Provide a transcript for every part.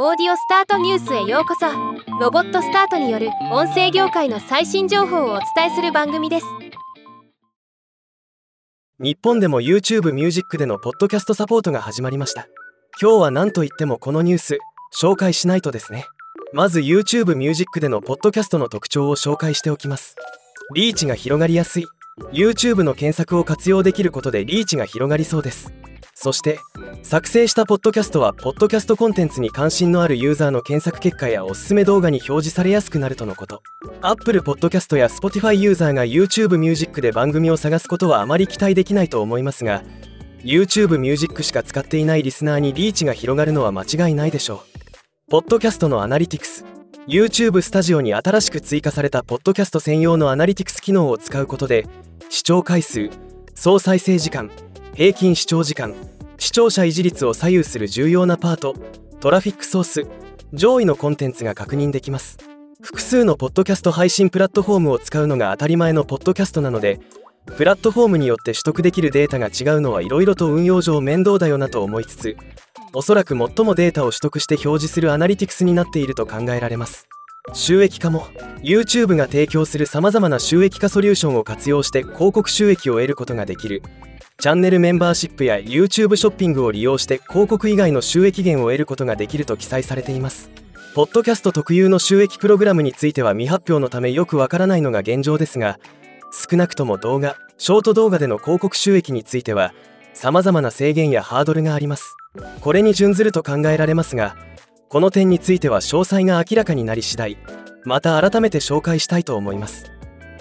オーディオスタートニュースへようこそ。ロボットスタートによる音声業界の最新情報をお伝えする番組です。日本でも YouTube ミュージックでのポッドキャストサポートが始まりました。今日は何と言ってもこのニュース紹介しないとですね。まず YouTube ミュージックでのポッドキャストの特徴を紹介しておきます。リーチが広がりやすい。YouTube の検索を活用できることでリーチが広がりそうです。そして作成したポッドキャストはポッドキャストコンテンツに関心のあるユーザーの検索結果やおすすめ動画に表示されやすくなるとのこと。Apple Podcast や Spotify ユーザーが YouTube Music で番組を探すことはあまり期待できないと思いますが YouTube Music しか使っていないリスナーにリーチが広がるのは間違いないでしょう。ポッドキャストのアナリティクス。YouTube スタジオに新しく追加されたポッドキャスト専用のアナリティクス機能を使うことで視聴回数総再生時間平均視聴時間視聴者維持率を左右する重要なパートトラフィックソース上位のコンテンツが確認できます。複数のポッドキャスト配信プラットフォームを使うのが当たり前のポッドキャストなのでプラットフォームによって取得できるデータが違うのはいろいろと運用上面倒だよなと思いつつおそらく最もデータを取得して表示するアナリティクスになっていると考えられます。収益化も YouTube が提供するさまざまな収益化ソリューションを活用して広告収益を得ることができる。チャンネルメンバーシップや YouTube ショッピングを利用して広告以外の収益源を得ることができると記載されています。ポッドキャスト特有の収益プログラムについては未発表のためよくわからないのが現状ですが少なくとも動画ショート動画での広告収益については様々な制限やハードルがあります。これに準ずると考えられますがこの点については詳細が明らかになり次第また改めて紹介したいと思います。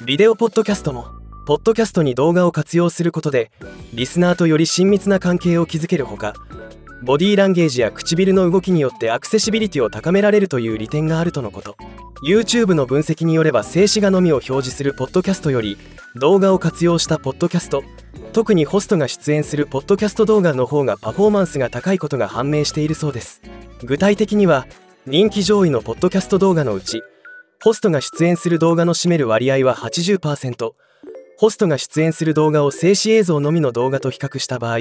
ビデオポッドキャストもポッドキャストに動画を活用することでリスナーとより親密な関係を築けるほかボディーランゲージや唇の動きによってアクセシビリティを高められるという利点があるとのこと。YouTube の分析によれば静止画のみを表示するポッドキャストより動画を活用したポッドキャスト特にホストが出演するポッドキャスト動画の方がパフォーマンスが高いことが判明しているそうです。具体的には人気上位のポッドキャスト動画のうちホストが出演する動画の占める割合は80%ホストが出演する動画を静止映像のみの動画と比較した場合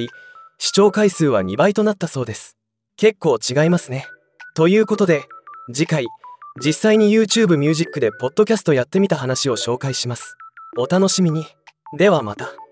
視聴回数は2倍となったそうです。結構違いますね。ということで次回実際に YouTube ミュージックでポッドキャストやってみた話を紹介します。お楽しみに。ではまた。